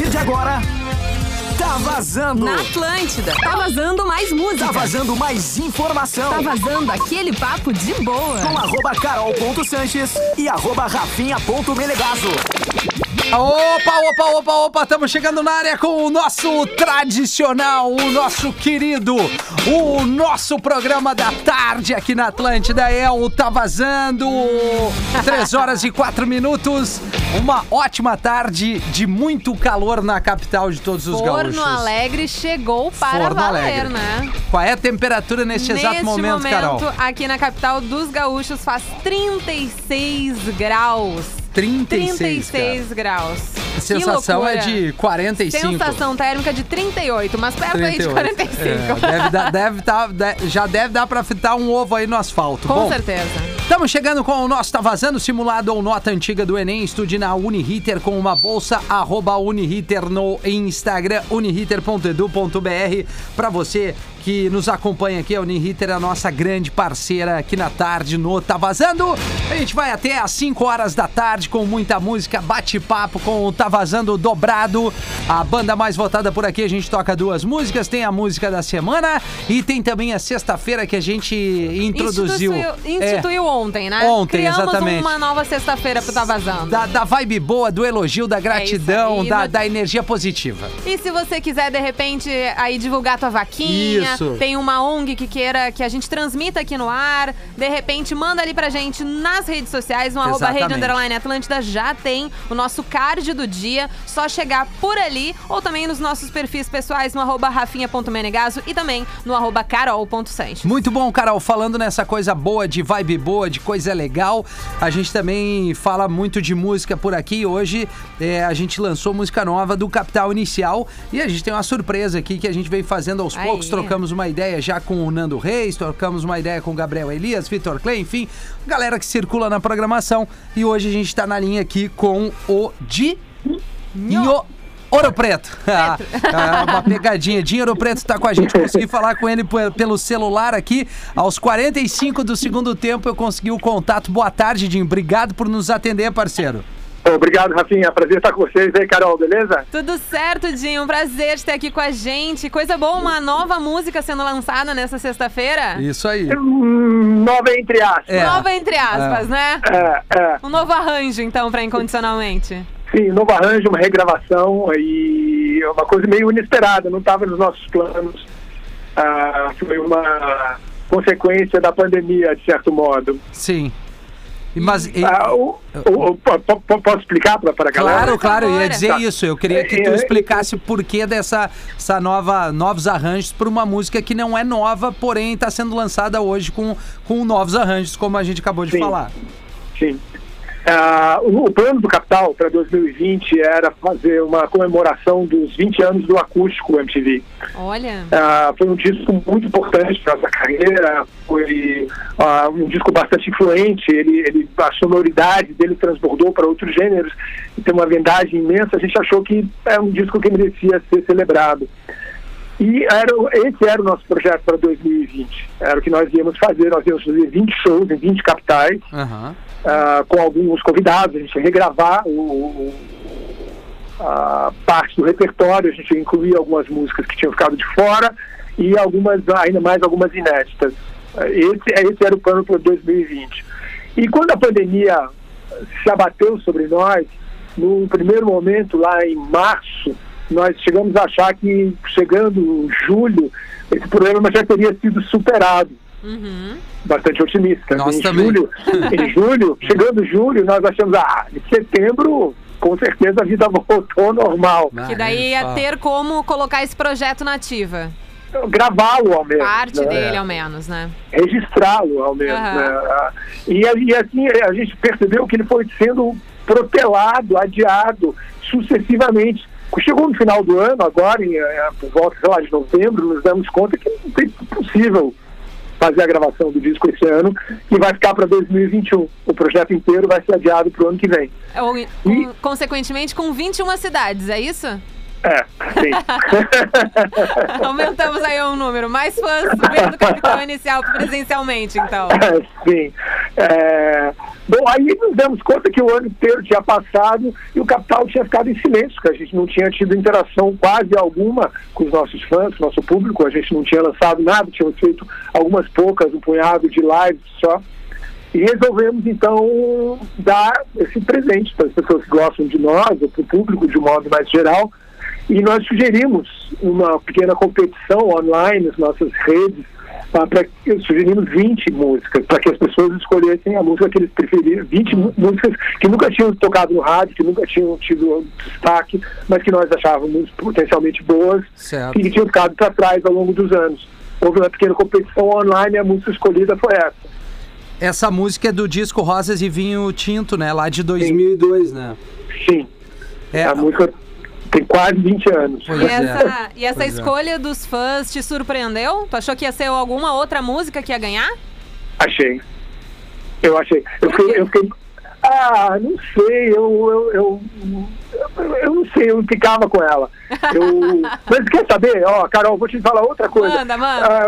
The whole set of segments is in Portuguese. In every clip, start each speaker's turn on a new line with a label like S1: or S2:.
S1: partir de agora, tá vazando.
S2: Na Atlântida. Tá vazando mais música.
S1: Tá vazando mais informação.
S2: Tá vazando aquele papo de boa.
S1: Com arroba carol.sanches e arroba rafinha.melegazo.
S3: Opa, opa, opa, opa, estamos chegando na área com o nosso tradicional, o nosso querido, o nosso programa da tarde aqui na Atlântida é o Tá Vazando. Três horas e quatro minutos. Uma ótima tarde de muito calor na capital de todos os gaúchos.
S2: Forno Alegre chegou para
S3: Forno
S2: valer,
S3: Alegre.
S2: né?
S3: Qual é a temperatura neste exato
S2: Neste
S3: momento, Carol?
S2: aqui na capital dos gaúchos faz 36 graus.
S3: 36,
S2: 36 graus.
S3: A sensação é de 45.
S2: Sensação térmica de 38, mas perto aí de
S3: 38.
S2: 45.
S3: É, deve dar- deve tá- de- já deve dar pra fritar um ovo aí no asfalto.
S2: Com
S3: Bom,
S2: certeza.
S3: Estamos chegando com o nosso Tá Vazando simulado ou nota antiga do Enem. Estude na Uniriter com uma bolsa, arroba Uniriter no Instagram, uniriter.edu.br. Para você que nos acompanha aqui, a Uniriter é a nossa grande parceira aqui na tarde no Tá Vazando. A gente vai até às 5 horas da tarde com muita música, bate-papo com o Tá Vazando dobrado. A banda mais votada por aqui, a gente toca duas músicas. Tem a música da semana e tem também a sexta-feira que a gente introduziu.
S2: Instituiu,
S3: É.
S2: instituiu ontem, né?
S3: Ontem,
S2: Criamos
S3: exatamente.
S2: uma nova sexta-feira pro Tá Vazando.
S3: Da, da vibe boa, do elogio, da gratidão,
S2: aí,
S3: da,
S2: no-
S3: da energia positiva.
S2: E se você quiser, de repente, aí divulgar tua vaquinha,
S3: Isso.
S2: Tem uma ONG que queira que a gente transmita aqui no ar, de repente, manda ali pra gente nas redes sociais, no arroba rede underline Atlântida, já tem o nosso card do dia, só chegar por ali, ou também nos nossos perfis pessoais, no arroba rafinha.menegaso e também no arroba carol.sanches.
S3: Muito bom, Carol. Falando nessa coisa boa, de vibe boa, de coisa legal, a gente também fala muito de música por aqui. Hoje é, a gente lançou música nova do Capital Inicial e a gente tem uma surpresa aqui que a gente vem fazendo aos poucos. Trocamos uma ideia já com o Nando Reis, trocamos uma ideia com o Gabriel Elias, Vitor Clay, enfim, galera que circula na programação. E hoje a gente tá na linha aqui com o Di. Nho. Ouro Preto. Ah, uma pegadinha. Dinheiro Preto tá com a gente. Consegui falar com ele pe- pelo celular aqui. Aos 45 do segundo tempo eu consegui o contato. Boa tarde, Dinho. Obrigado por nos atender, parceiro.
S4: Obrigado, Rafinha. Prazer estar com vocês aí, Carol, beleza?
S2: Tudo certo, Dinho? Um prazer ter aqui com a gente. Coisa boa, uma nova música sendo lançada nessa sexta-feira.
S3: Isso aí.
S4: Hum, Nova entre aspas.
S3: É.
S2: Nova entre aspas, né?
S4: É, é.
S2: Um novo arranjo, então, pra Incondicionalmente.
S4: Sim, novo arranjo, uma regravação e uma coisa meio inesperada, não estava nos nossos planos. Ah, foi uma consequência da pandemia, de certo modo.
S3: Sim. E, Mas, e-
S4: Ah, o- o- o- po- po- posso explicar para a galera?
S3: claro, claro, eu ia dizer
S4: Tá.
S3: isso. Eu queria que tu
S4: É, é,
S3: explicasse o porquê dessa essa nova, novos arranjos para uma música que não é nova, porém está sendo lançada hoje com, com novos arranjos, como a gente acabou de
S4: Sim.
S3: falar.
S4: Sim. Ah, o, o plano do Capital para 2020 era fazer uma comemoração dos 20 anos do acústico MTV.
S2: Olha.
S4: Ah, foi um disco muito importante para nossa carreira, foi ah, um disco bastante influente, ele, ele, a sonoridade dele transbordou para outros gêneros, e tem uma vendagem imensa, a gente achou que é um disco que merecia ser celebrado. E era, esse era o nosso projeto para 2020, era o que nós íamos fazer, nós íamos fazer 20 shows em 20 capitais,
S3: Aham.
S4: ah, com alguns convidados, a gente ia regravar o, o- a parte do repertório, a gente ia incluir algumas músicas que tinham ficado de fora e algumas, ainda mais algumas inéditas. Esse, esse era o plano para 2020. E quando a pandemia se abateu sobre nós, no primeiro momento, lá em março, nós chegamos a achar que chegando julho, esse problema já teria sido superado
S2: Uhum.
S4: bastante otimista.
S3: Nós
S4: em
S3: também.
S4: julho, em julho, chegando julho, nós achamos, ah, em setembro, com certeza a vida voltou ao normal.
S2: Que daí ia
S3: Ah,
S2: ter como colocar esse projeto na ativa.
S4: Gravá-lo ao menos.
S2: Parte
S4: né?
S2: dele, ao menos, né?
S4: Registrá-lo ao menos.
S2: Aham.
S4: né? Ah, E, e assim a gente percebeu que ele foi sendo protelado, adiado sucessivamente. Chegou no final do ano, agora, em, eh, por volta sei lá, de novembro, nos damos conta que não tem possível fazer a gravação do disco esse ano e vai ficar para 2021. O projeto inteiro vai ser adiado para o ano que vem.
S2: Ou, com- consequentemente, com 21 cidades, é isso?
S4: É, sim.
S2: Aumentamos aí um número. Mais fãs vendo o Capitão Inicial presencialmente, então.
S4: sim. É, Bom, aí nos demos conta que o ano inteiro tinha passado e o Capital tinha ficado em silêncio, que a gente não tinha tido interação quase alguma com os nossos fãs, com o nosso público, a gente não tinha lançado nada, tínhamos feito algumas poucas, um punhado de lives só. E resolvemos, então, dar esse presente para as pessoas que gostam de nós, ou para o público de um modo mais geral. E nós sugerimos uma pequena competição online nas nossas redes, para sugerimos 20 músicas, para que as pessoas escolhessem a música que eles preferiam, 20 músicas que nunca tinham tocado no rádio, que nunca tinham tido destaque, mas que nós achávamos potencialmente boas
S3: Certo.
S4: e que tinham ficado para trás ao longo dos anos. Houve uma pequena competição online e a música escolhida foi essa.
S3: Essa música é do disco Rosas e Vinho Tinto, né? Lá de 2002, né?
S4: Sim,
S3: É,
S4: a música tem quase 20 anos.
S3: Pois
S2: E
S3: é.
S2: essa, e essa
S3: Pois é.
S2: escolha dos fãs te surpreendeu? Tu achou que ia ser alguma outra música que ia ganhar?
S4: Achei. Eu achei. Eu fiquei, eu fiquei- Ah, não sei, eu, eu, eu, eu, não sei, eu ficava com ela. Eu, mas quer saber? Ó, Carol, vou te falar outra coisa.
S2: Manda, manda.
S4: Ah,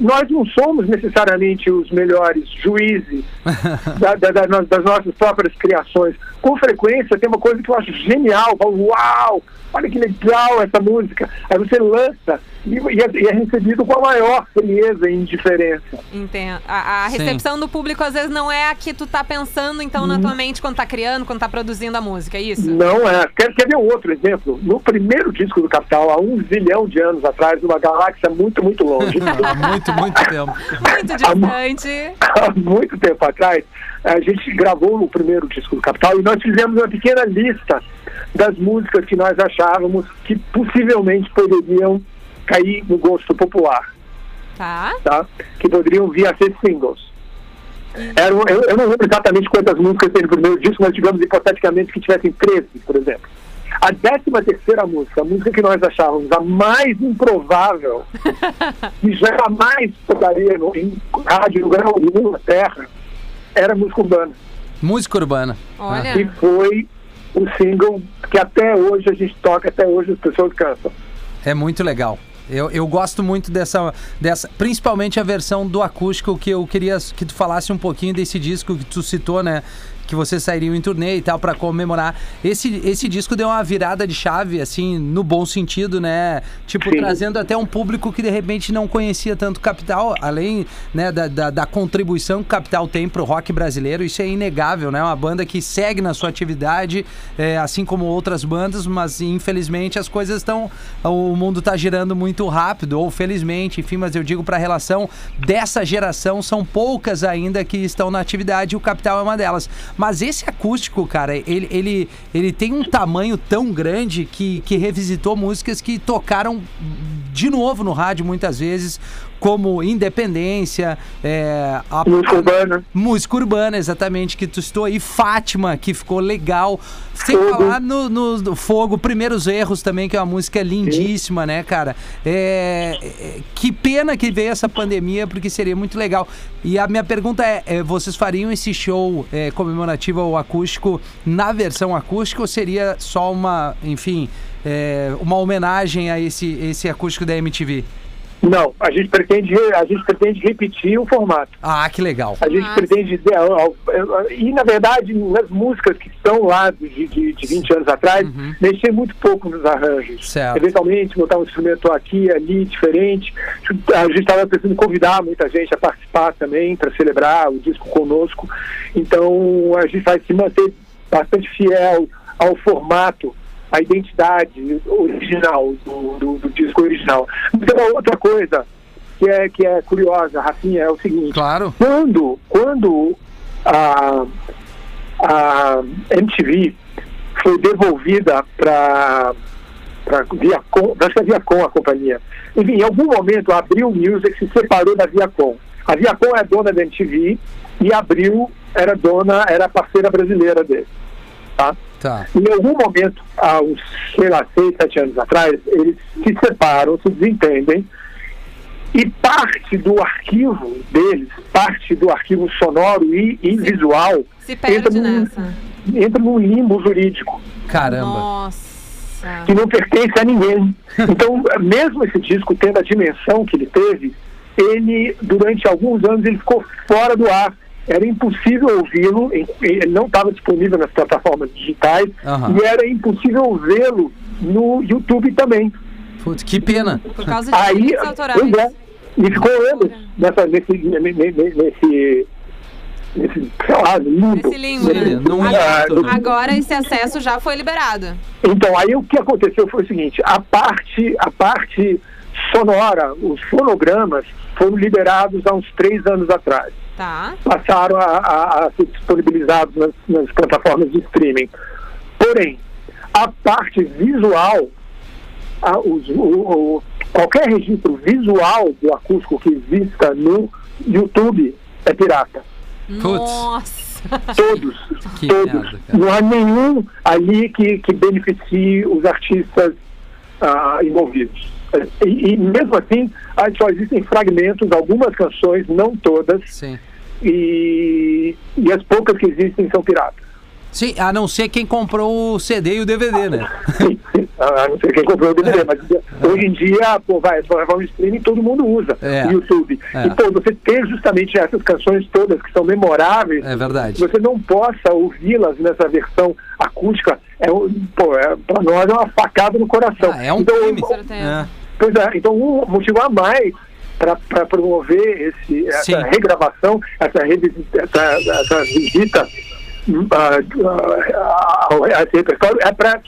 S4: nós não somos necessariamente os melhores juízes da- da- da- das nossas próprias criações. Com frequência tem uma coisa que eu acho genial. Eu falo, Uau, olha que legal essa música. Aí você lança e, e é, e é recebido com a maior frieza e indiferença.
S2: Entendo. A, a
S3: Sim.
S2: recepção do público às vezes não é a que tu tá pensando então
S4: Uhum.
S2: na tua mente quando tá criando, quando tá produzindo a música, é isso?
S4: Não é. Quer, quer ver um outro exemplo? No primeiro disco do Capital, há um zilhão de anos atrás, numa galáxia muito, muito longe,
S3: Há muito, muito tempo.
S2: Muito distante.
S4: há muito tempo atrás, a gente gravou o primeiro disco do Capital e nós fizemos uma pequena lista das músicas que nós achávamos que possivelmente poderiam cair no gosto popular.
S2: Tá.
S4: tá? que poderiam vir a ser singles. Eram, eu, eu não lembro exatamente quantas músicas tem no primeiro disco, mas digamos hipoteticamente que tivessem 13, por exemplo. A décima terceira música, a música que nós achávamos a mais improvável, que jamais tocaria no, em rádio no grau nenhum na Terra, era música urbana.
S3: Música urbana.
S2: Olha.
S4: E foi o single que até hoje a gente toca, até hoje as pessoas cantam.
S3: É muito legal. Eu, eu gosto muito dessa, dessa, principalmente a versão do acústico, que eu queria que tu falasse um pouquinho desse disco que tu citou, né? Que vocês sairiam em turnê e tal pra comemorar. Esse, esse disco deu uma virada de chave, assim, no bom sentido, né? Tipo,
S4: Sim.
S3: trazendo até um público que de repente não conhecia tanto Capital, além né, da, da, da contribuição que Capital tem pro rock brasileiro, isso é inegável, né? Uma banda que segue na sua atividade, é, assim como outras bandas, mas infelizmente as coisas estão. O mundo tá girando muito rápido, ou felizmente, enfim, mas eu digo pra relação dessa geração, são poucas ainda que estão na atividade e o Capital é uma delas. Mas esse acústico, cara, ele, ele, ele tem um tamanho tão grande que, que revisitou músicas que tocaram de novo no rádio muitas vezes, como Independência, é, a-
S4: Música urbana.
S3: Música urbana, exatamente, que tu citou aí. Fátima, que ficou legal. Sem
S4: Fogo.
S3: falar no, no- no Fogo, Primeiros Erros também, que é uma música lindíssima, né, cara? É, é, que pena que veio essa pandemia, porque seria muito legal. E a minha pergunta é, é, vocês fariam esse show é, comemorativo ao acústico na versão acústica ou seria só uma, enfim, é, uma homenagem a esse, esse acústico da MTV?
S4: Não, a gente pretende, a gente pretende repetir o formato.
S3: Ah, que legal.
S4: A gente
S2: Nossa.
S4: pretende. E, na verdade, nas músicas que estão lá de, de, de 20 anos atrás, mexer muito pouco nos arranjos.
S3: Certo.
S4: Eventualmente, botar um instrumento aqui, ali, diferente. A gente estava pensando em convidar muita gente a participar também, para celebrar o disco conosco. Então, a gente vai se manter bastante fiel ao formato a identidade original do, do, do disco original. Então, outra coisa que é, que é curiosa, Rafinha, é o seguinte:
S3: Claro.
S4: quando, quando a, a MTV foi devolvida para para Viacom, acho que é Viacom a companhia. Enfim, em algum momento a Abril Music se separou da Viacom. A Viacom é dona da MTV e a Abril era dona, era parceira brasileira dele. Tá?
S3: Tá.
S4: Em algum momento, há uns, sei lá, seis, sete anos atrás, eles se separam, se desentendem, e parte do arquivo deles, parte do arquivo sonoro e, e visual,
S2: Se perde
S4: entra num, entra num limbo jurídico
S3: Caramba.
S2: Nossa.
S4: que não pertence a ninguém. Então, mesmo esse disco tendo a dimensão que ele teve, ele, durante alguns anos, ele ficou fora do ar. Era impossível ouvi-lo, ele não estava disponível nas plataformas digitais
S3: Aham.
S4: e era impossível vê-lo no YouTube também.
S3: Putz, que pena.
S2: Por causa de
S4: Aí, pois é, e ficou anos nessa, nesse, ne- ne- ne- nesse, nesse, sei lá, limbo.
S2: Nesse limbo, né?
S3: Sim, não
S4: Ah,
S3: ia.
S4: no-
S2: Agora esse acesso já foi liberado.
S4: Então, aí o que aconteceu foi o seguinte, a parte, a parte sonora, os fonogramas foram liberados há uns três anos atrás.
S2: Tá.
S4: Passaram a, a- a ser disponibilizados nas, nas plataformas de streaming. Porém, a parte visual, a- os- o- o- qualquer registro visual do acústico que exista no YouTube é pirata.
S2: Nossa.
S4: Todos,
S3: Que
S4: todos.
S3: merda.
S4: Não há nenhum ali que, que beneficie os artistas ah, envolvidos. E, e mesmo assim, ah, só existem fragmentos, algumas canções, não todas,
S3: Sim.
S4: e, e as poucas que existem são piratas.
S3: Sim, a não ser quem comprou o CD e o DVD, né?
S4: Sim, sim. Ah, não sei quem comprou o DVD, mas hoje em dia, pô, vai, vai um streaming todo mundo usa
S3: É.
S4: o YouTube.
S3: É.
S4: E, pô, você ter justamente essas canções todas que são memoráveis,
S3: É verdade.
S4: você não possa ouvi-las nessa versão acústica, é, pô, é, pra nós é uma facada no coração.
S3: Ah, é um
S4: então,
S3: crime.
S2: Com certeza.
S4: É, então um motivo a mais para promover esse, essa
S3: Sim.
S4: regravação, essa, revisita, essa, essa visita hum, ah, ah, ao- a esse repertório é para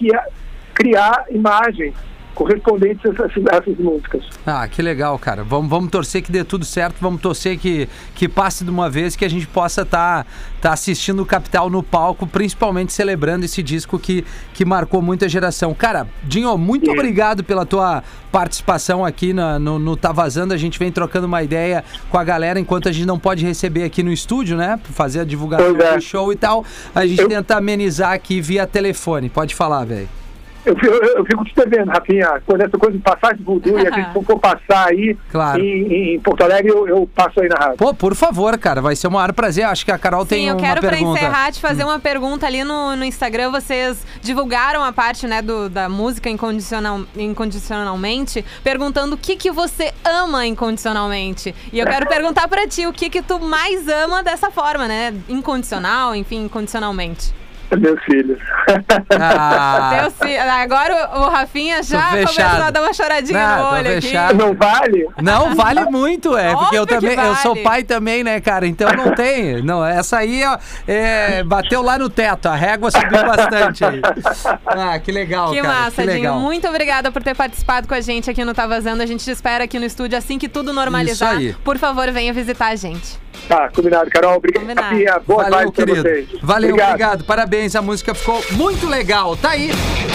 S4: criar imagens correspondentes a essas, a essas músicas.
S3: Ah, que legal, cara. Vamos, vamos torcer que dê tudo certo, vamos torcer que, que passe de uma vez, que a gente possa estar tá, assistindo o Capital no palco, principalmente celebrando esse disco que, que marcou muita geração. Cara, Dinho, muito obrigado pela tua participação aqui na- no, no Tá Vazando. A gente vem trocando uma ideia com a galera, enquanto a gente não pode receber aqui no estúdio, né? Fazer a divulgação
S4: é.
S3: do show e tal. A gente
S4: Eu-
S3: tenta amenizar aqui via telefone. Pode falar, velho.
S4: Eu, fico- eu, eu fico te devendo, Rafinha, quando essa coisa de passar de voodoo e a gente for passar aí
S3: Claro.
S4: em, em Porto Alegre, eu, eu passo aí na rádio.
S3: Pô, por favor, cara, vai ser um maior prazer. Acho que a Carol tem
S2: Sim, eu quero pra
S3: pergunta.
S2: encerrar te fazer uma pergunta ali no, no Instagram. Vocês divulgaram a parte né, do, da música incondicional, incondicionalmente, perguntando o que, que você ama incondicionalmente. E eu quero perguntar pra ti o que, que tu mais ama dessa forma, né? Incondicional, enfim, incondicionalmente.
S4: Meus filhos.
S3: Ah,
S2: Deus se- Agora o, o Rafinha já começou a dar uma choradinha
S3: Não,
S2: no olho aqui.
S4: Não vale?
S3: não, vale muito, é. Porque eu
S2: Óbvio
S3: também, eu sou
S2: vale.
S3: pai também, né, cara? Então não tem. Não, essa aí ó, é, bateu lá no teto, a régua subiu bastante aí. Ah, que legal,
S2: Que
S3: cara.
S2: massa,
S3: que
S2: Dinho. Muito obrigada por ter participado com a gente aqui no Tá Vazando. A gente te espera aqui no estúdio assim que tudo normalizar.
S3: Isso aí.
S2: Por favor, venha visitar a gente.
S4: Tá, combinado, Carol. Obrigado.
S2: Combinado.
S4: Boa
S3: Valeu, querido.
S4: vocês.
S3: Valeu, obrigado. Parabéns, a música ficou muito legal. Tá aí.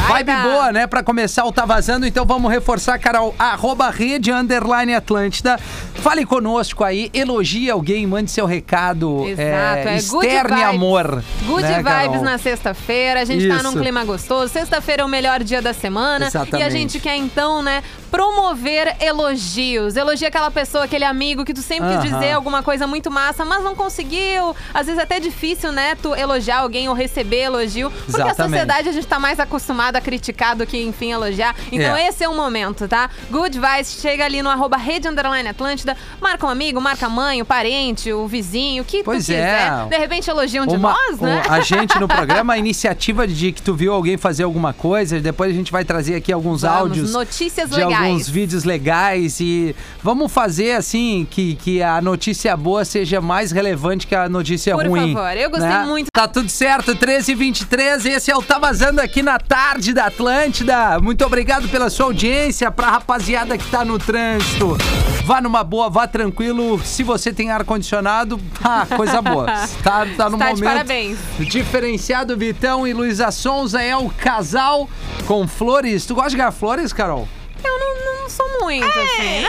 S2: Vai
S3: Vibe
S2: dar.
S3: boa, né? Pra começar o Tá Vazando, então vamos reforçar, Carol. Arroba rede underline Atlântida. Fale conosco aí, elogie alguém, mande seu recado.
S2: Exato, é good
S3: externe
S2: vibes.
S3: amor.
S2: Good
S3: né,
S2: vibes
S3: Carol?
S2: na sexta-feira, a gente tá
S3: Isso.
S2: num clima gostoso. Sexta-feira é o melhor dia da semana.
S3: Exatamente.
S2: E a gente quer então, né, promover elogios. Elogia aquela pessoa, aquele amigo que tu sempre quis
S3: Aham.
S2: dizer alguma coisa muito massa, mas não conseguiu. Às vezes é até difícil, né, tu elogiar alguém ou receber elogio. Porque a
S3: Exatamente.
S2: sociedade a gente tá mais acostumado a criticar do que, enfim, elogiar. Então
S3: É.
S2: esse é o momento, tá? Good Vibes, chega ali no arroba rede underline Atlântida, marca um amigo, marca a mãe, o parente, o vizinho, o que
S3: Pois
S2: tu
S3: é.
S2: quiser. De repente elogiam de
S3: Uma-
S2: nós, né?
S3: um- a gente no programa, a iniciativa de que tu viu alguém fazer alguma coisa, depois a gente vai trazer aqui alguns
S2: Vamos,
S3: áudios.
S2: notícias
S3: de
S2: legais.
S3: alguns vídeos legais e vamos fazer assim que, que a notícia boa seja mais relevante que a notícia
S2: Por
S3: ruim.
S2: favor, eu gostei
S3: né?
S2: muito.
S3: Tá tudo certo, 13 e 23 esse é o Tá Vazando aqui na tarde da Atlântida. Muito obrigado pela sua audiência, pra rapaziada que tá no trânsito. Vá numa boa, vá tranquilo. Se você tem ar-condicionado, ah, coisa boa. Tá, tá no momento.
S2: de parabéns.
S3: Diferenciado Vitão e Luísa Sonza é o casal com flores. Tu gosta de ganhar flores, Carol?
S2: Eu não, sou muito, assim.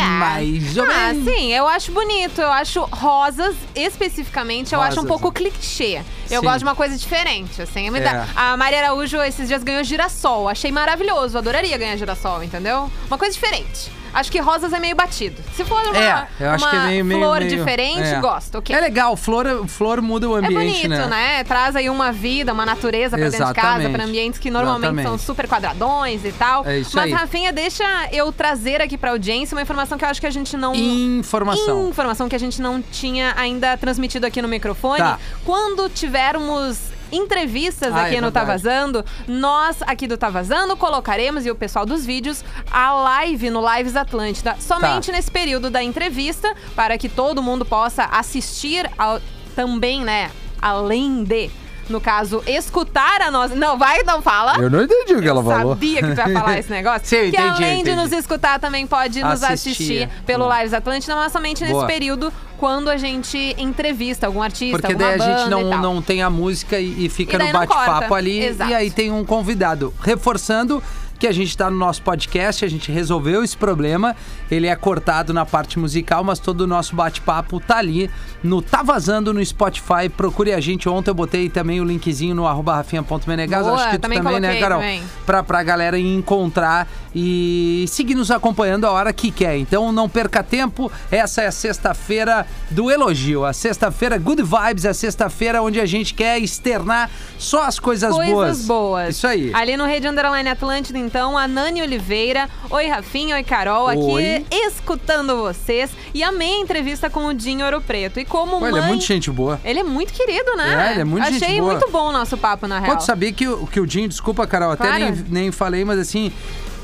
S2: Ah,
S3: Mais ou
S2: Ah,
S3: menos.
S2: sim, eu acho bonito. Eu acho rosas, especificamente, eu acho um
S3: Rosas.
S2: pouco clichê. Eu
S3: Sim.
S2: gosto de uma coisa diferente, assim. Me
S3: É.
S2: A Maria Araújo esses dias ganhou girassol. Achei maravilhoso. Adoraria ganhar girassol, entendeu? Uma coisa diferente. Acho que rosas é meio batido. Se for uma,
S3: É, eu acho
S2: uma
S3: que é meio- meio-
S2: flor
S3: meio-
S2: diferente,
S3: é.
S2: gosto, ok.
S3: É legal, flor, flor muda o
S2: É
S3: ambiente,
S2: bonito, né? Traz aí uma vida, uma natureza pra dentro de casa,
S3: Exatamente.
S2: pra ambientes que normalmente são
S3: Exatamente.
S2: super quadradões e tal.
S3: É isso
S2: Mas,
S3: aí.
S2: Rafinha, deixa eu trazer aqui pra audiência uma informação que eu acho que a gente não.
S3: Informação.
S2: Informação que a gente não tinha ainda transmitido aqui no microfone.
S3: Tá.
S2: Quando tivermos entrevistas
S3: Ah,
S2: aqui
S3: é
S2: no Tá
S3: verdade.
S2: Vazando, nós aqui do Tá Vazando colocaremos, e o pessoal dos vídeos, a live no Lives Atlântida, somente
S3: Tá.
S2: nesse período da entrevista, para que todo mundo possa assistir ao- também, né, além de... No caso, escutar a nossa. Não, vai, não fala.
S3: Eu não entendi o que ela falou.
S2: Sabia que tu ia falar esse negócio.
S3: Sim, eu
S2: que
S3: entendi,
S2: além
S3: eu
S2: de
S3: entendi.
S2: nos escutar, também pode nos
S3: Assistir.
S2: assistir pelo. Lives Atlântida, mas somente nesse
S3: Boa.
S2: período quando a gente entrevista algum artista,
S3: Porque daí a gente não, não tem a música e, e fica no bate-papo ali.
S2: Exato.
S3: E aí tem um convidado. Reforçando que a gente tá no nosso podcast, a gente resolveu esse problema. Ele é cortado na parte musical, mas todo o nosso bate-papo tá ali no Tá Vazando no Spotify. Procure a gente. Ontem eu botei também o linkzinho no arroba rafinha.menegas. Acho que tu
S2: também
S3: também, né, Carol?
S2: também.
S3: Pra, pra galera encontrar e seguir nos acompanhando a hora que quer. Então não perca tempo. Essa é a sexta-feira do elogio. A sexta-feira Good Vibes, a sexta-feira onde a gente quer externar só as coisas,
S2: Coisas
S3: boas.
S2: boas.
S3: Isso aí.
S2: Ali no Rede Underline Atlântida, então, a Nani Oliveira. Oi, Rafinha. Oi, Carol. Aqui
S3: Oi.
S2: escutando vocês. E amei a entrevista com o Dinho Ouro Preto. E como mãe...
S3: ele é muito gente boa.
S2: Ele é muito querido, né?
S3: É, ele é muito
S2: Achei
S3: gente boa.
S2: muito bom o nosso papo, na real.
S3: Pode saber que, o- que o Dinho, desculpa, Carol, até
S2: Claro.
S3: nem, nem falei, mas assim.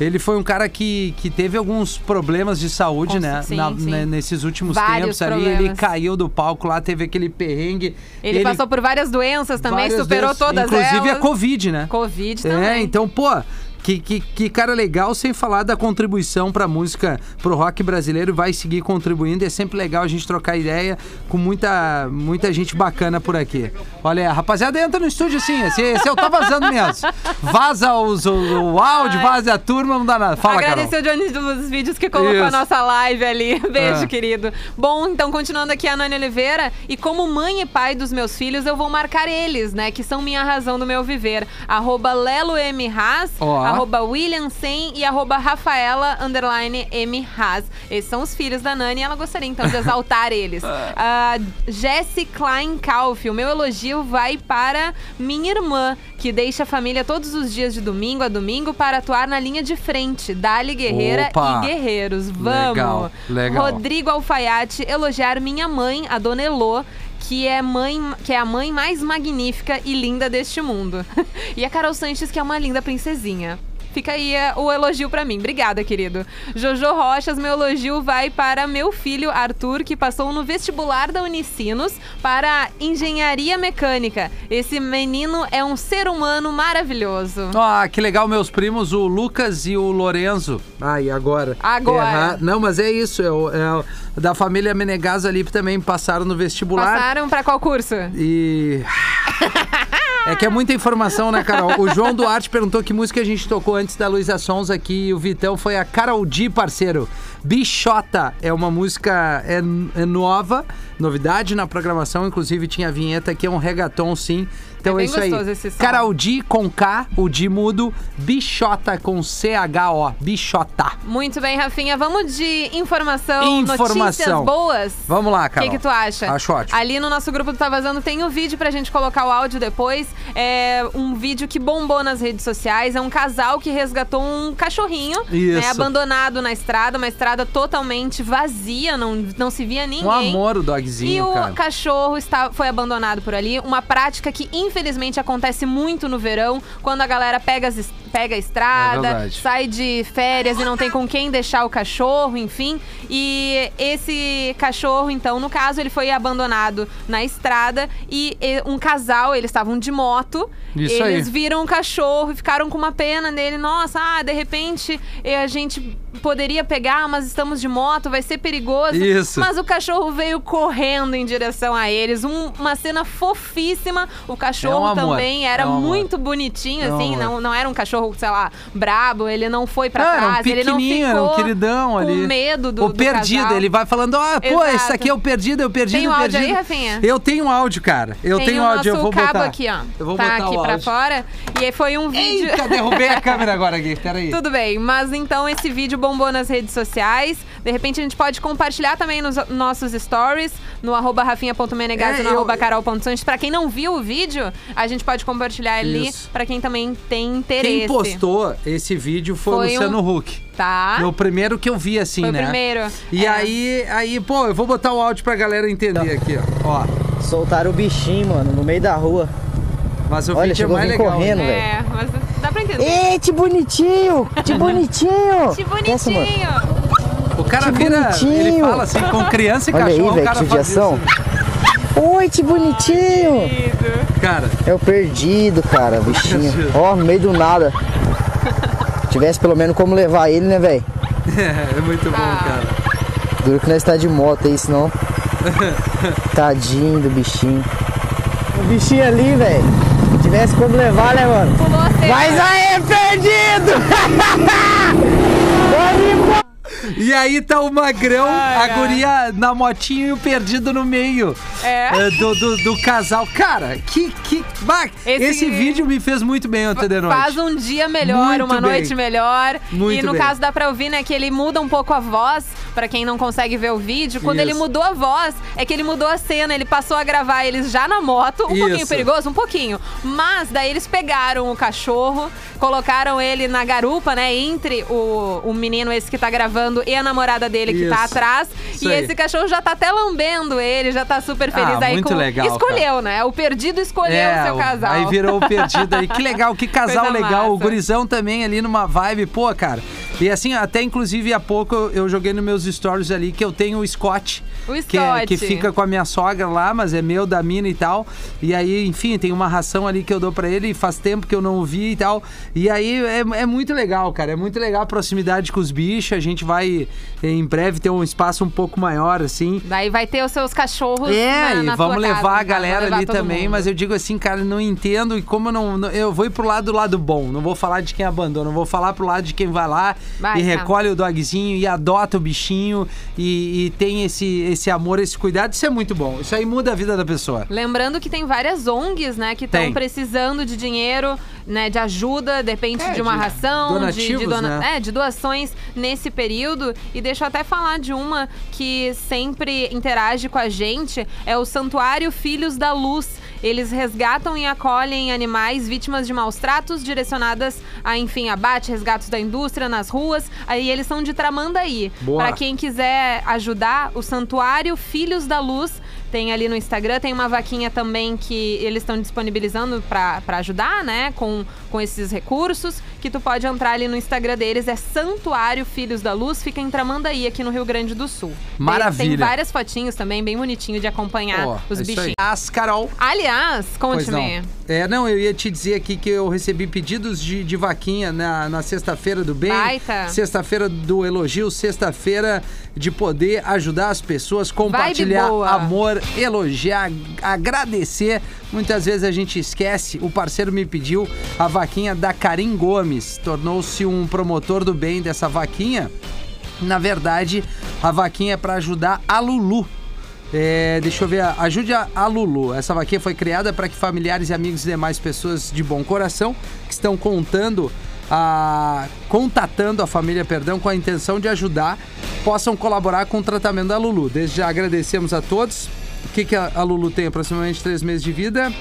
S3: Ele foi um cara que, que teve alguns problemas de saúde, né?
S2: sim,
S3: Na-
S2: sim.
S3: né, Nesses últimos
S2: Vários
S3: tempos ali. Ele
S2: problemas.
S3: caiu do palco lá, teve aquele perrengue.
S2: Ele, passou por várias doenças também,
S3: várias
S2: superou
S3: vezes,
S2: todas
S3: Inclusive
S2: elas.
S3: a Covid, né?
S2: Covid
S3: É,
S2: também.
S3: então, pô, que, que, que cara legal, sem falar da contribuição pra música, pro rock brasileiro, vai seguir contribuindo. É sempre legal a gente trocar ideia com muita, muita gente bacana por aqui. Olha, a rapaziada entra no estúdio assim, esse, esse eu tô vazando mesmo. Vaza os, o, o áudio, vaza a turma, não dá nada. Fala, Carol.
S2: Agradecer o Johnny dos vídeos que colocou a
S3: Isso.
S2: nossa live ali. Beijo,
S3: É.
S2: querido. Bom, então, continuando aqui a Nani Oliveira. E como mãe e pai dos meus filhos, eu vou marcar eles, né? Que são minha razão do meu viver. Arroba Lelo M. Haas,
S3: Ó.
S2: arroba William Sen e arroba Rafaela underline M. Haas. Esses são os filhos da Nani e ela gostaria então de exaltar eles. Ah, Jessie Klein Kauf, o meu elogio vai para minha irmã, que deixa a família todos os dias de domingo a domingo para atuar na linha de frente. Dali Guerreira
S3: Opa!
S2: e Guerreiros. Vamos!
S3: Legal, legal.
S2: Rodrigo Alfaiate elogiar minha mãe, a Dona Elô. Que é, mãe, que é a mãe mais magnífica e linda deste mundo. e a Carol Sanches, que é uma linda princesinha. Fica aí é, o elogio pra mim. Obrigada, querido. Jojo Rochas, meu elogio vai para meu filho Arthur, que passou no vestibular da Unicinos para engenharia mecânica. Esse menino é um ser humano maravilhoso.
S3: Ah, que legal, meus primos, o Lucas e o Lorenzo. Ah, e agora?
S2: Agora.
S3: Errar- Não, mas é isso, é, o- é o- da família Menegas ali também passaram no vestibular.
S2: Passaram pra qual curso?
S3: E. É que é muita informação, né, Carol? O João Duarte perguntou que música a gente tocou antes da Luísa Sons aqui. E o Vitão foi a Carol D, parceiro. Bichota é uma música é, é nova, novidade na programação. Inclusive tinha a vinheta que é um reggaeton, sim. Então
S2: É
S3: é, isso aí. D com K, o D mudo. Bichota com C-H-O. Bichota.
S2: Muito bem, Rafinha. Vamos de informação,
S3: Informação.
S2: notícias boas?
S3: Vamos lá,
S2: O
S3: Carol.
S2: que, que tu acha?
S3: Acho ótimo.
S2: Ali no nosso grupo do Tá Vazando tem um vídeo pra gente colocar o áudio depois. É um vídeo que bombou nas redes sociais. É um casal que resgatou um cachorrinho,
S3: Isso.
S2: né, abandonado na estrada, uma estrada totalmente vazia, não, não se via ninguém.
S3: Um amor o
S2: E
S3: dogzinho,
S2: o
S3: cara.
S2: cachorro está, foi abandonado por ali. Uma prática que, infelizmente, acontece muito no verão, quando a galera pega, as pega a
S3: É
S2: estrada,
S3: verdade.
S2: sai de férias e não tem com quem deixar o cachorro, enfim. E esse cachorro, então, no caso, ele foi abandonado na estrada e, um casal, eles estavam de moto.
S3: Isso aí.
S2: eles viram o cachorro e ficaram com uma pena dele. Nossa, ah, de repente a gente poderia pegar, mas estamos de moto, vai ser perigoso.
S3: Isso.
S2: Mas o cachorro veio correndo em direção a eles. Um- uma cena fofíssima. O cachorro
S3: É um
S2: também era
S3: é um
S2: muito bonitinho,
S3: É um
S2: assim. não, não era um cachorro cachorro, sei lá, brabo, ele não foi pra
S3: Ah, era um
S2: trás, ele não
S3: pequenininho,
S2: ficou
S3: era um queridão
S2: com
S3: ali.
S2: medo do,
S3: o
S2: do
S3: perdido,
S2: casal.
S3: ele vai falando, ah, pô,
S2: Exato.
S3: esse aqui é o perdido, é o perdido,
S2: Tem um áudio aí, Rafinha?
S3: Eu tenho um áudio, cara. Eu
S2: Tem
S3: tenho
S2: o
S3: um áudio, eu
S2: nosso
S3: vou
S2: cabo
S3: botar.
S2: aqui, ó.
S3: Eu vou
S2: tá
S3: botar
S2: aqui
S3: o
S2: pra
S3: áudio.
S2: fora. E aí foi um vídeo.
S3: Eita, derrubei a câmera agora, Gui. Peraí.
S2: Tudo bem, mas então esse vídeo bombou nas redes sociais. De repente a gente pode compartilhar também nos nossos stories, no arroba rafinha.menegas
S3: É,
S2: e no
S3: eu-
S2: arroba carol.sanches. Pra quem não viu o vídeo, a gente pode compartilhar ali pra quem também tem interesse.
S3: Quem postou esse vídeo foi,
S2: Foi
S3: o Luciano
S2: um-
S3: Huck.
S2: Tá?
S3: Foi o primeiro que eu vi, assim,
S2: Foi o
S3: né?
S2: primeiro.
S3: E
S2: É.
S3: aí, aí, pô, eu vou botar o áudio pra galera entender aqui, ó. ó.
S5: Soltaram o bichinho, mano, no meio da rua.
S3: Mas o
S5: Olha,
S3: vídeo é
S5: chegou a
S3: mais legal.
S5: correndo.
S3: né?
S2: É, mas dá pra entender.
S5: Ei, que bonitinho! Que bonitinho! Essa, mano.
S2: bonitinho!
S3: O cara
S5: Que
S3: vira, ele
S5: bonitinho.
S3: fala assim, com criança e
S5: Olha aí,
S3: cachorro, o
S5: velho,
S3: cara
S5: que
S3: faz
S5: judiação.
S3: isso.
S5: Oi, que bonitinho!
S2: Querido.
S3: Cara,
S5: É o perdido, cara, bichinho. Ó, no meio do nada. Tivesse pelo menos como levar ele, né, velho?
S3: é, muito bom,
S2: Ah.
S3: cara.
S5: Duro que nós tá de moto aí, senão. Tadinho do bichinho. O bichinho ali, velho. Tivesse como levar, né, mano?
S2: Pulou a.
S5: Mas aí, perdido! Embora!
S3: E aí tá o magrão,
S2: Ai,
S3: a guria na motinho e o perdido no meio
S2: É.
S3: eh, do, do, do casal. Cara, que. que bah, esse...
S2: Esse-
S3: vídeo me fez muito bem ontem de noite.
S2: Faz um dia melhor,
S3: Muito
S2: uma
S3: bem.
S2: noite melhor.
S3: Muito
S2: e no
S3: bem.
S2: caso dá pra ouvir, né, que ele muda um pouco a voz, pra quem não consegue ver o vídeo. Quando
S3: Isso.
S2: ele mudou a voz, é que ele mudou a cena, ele passou a gravar eles já na moto, um pouquinho
S3: Isso.
S2: perigoso, um pouquinho. Mas daí eles pegaram o cachorro, colocaram ele na garupa, né, entre o, o menino esse que tá gravando e a namorada dele que tá
S3: Isso.
S2: atrás.
S3: Isso
S2: e
S3: aí.
S2: esse cachorro já tá até lambendo ele, já tá super feliz
S3: Ah,
S2: aí
S3: muito
S2: com
S3: legal,
S2: Escolheu, né? O perdido escolheu o seu
S3: o-
S2: casal.
S3: Aí virou o perdido aí. Que legal, que casal
S2: Coisa
S3: legal. O
S2: massa.
S3: gurizão também ali numa vibe, pô, cara. E assim, até inclusive há pouco eu joguei nos meus stories ali que eu tenho o Scott.
S2: O
S3: Que, é-
S2: Scott.
S3: que fica com a minha sogra lá, mas é meu, da mina e tal. E aí, enfim, tem uma ração ali que eu dou pra ele e faz tempo que eu não o vi e tal. E aí é, é muito legal, cara. É muito legal a proximidade com os bichos. A gente vai em breve ter um espaço um pouco maior, assim.
S2: Daí vai ter os seus cachorros.
S3: É,
S2: na,
S3: e
S2: na
S3: vamos levar
S2: casa,
S3: a galera
S2: levar
S3: ali também,
S2: mundo.
S3: mas eu digo assim, cara, não entendo e como eu não, não- eu vou ir pro lado do lado bom, não vou falar de quem abandona, vou falar pro lado de quem vai lá
S2: Vai,
S3: e
S2: tá.
S3: recolhe o dogzinho e adota o bichinho e, e tem esse, esse amor, esse cuidado, isso é muito bom, isso aí muda a vida da pessoa.
S2: Lembrando que tem várias ONGs, né, que estão precisando de dinheiro, né, de ajuda, depende
S3: É,
S2: de uma
S3: de
S2: ração, de, de, dona-
S3: né?
S2: é, de doações nesse período. E deixa eu até falar de uma que sempre interage com a gente, é o Santuário Filhos da Luz. Eles resgatam e acolhem animais vítimas de maus tratos direcionadas a, enfim, abate, resgatos da indústria nas ruas. Aí eles são de Tramandaí. Para quem quiser ajudar, o Santuário Filhos da Luz tem ali no Instagram, tem uma vaquinha também que eles estão disponibilizando para ajudar, né, com, com esses recursos, que tu pode entrar ali no Instagram deles, é Santuário Filhos da Luz, fica em Tramandaí, aqui no Rio Grande do Sul.
S3: Maravilha.
S2: Tem várias fotinhos também, bem bonitinho de acompanhar
S3: Ó,
S2: os
S3: é aí.
S2: bichinhos.
S3: As Carol.
S2: Aliás, conte-me.
S3: É, não, eu ia te dizer aqui que eu recebi pedidos de, de vaquinha na, na sexta-feira do bem.
S2: Baita.
S3: Sexta-feira do elogio, sexta-feira de poder ajudar as pessoas, compartilhar amor, elogiar, agradecer. Muitas vezes a gente esquece. O parceiro me pediu a vaquinha da Karim Gomes. Tornou-se um promotor do bem dessa vaquinha. Na verdade, a vaquinha é para ajudar a Lulu. É, deixa eu ver, ajude a, a Lulu. Essa vaquinha foi criada para que familiares e amigos e demais pessoas de bom coração que estão contando a, contatando a família, perdão, com a intenção de ajudar, possam colaborar com o tratamento da Lulu. Desde já agradecemos a todos. O que, que a, Lulu tem? Aproximadamente três meses de vida.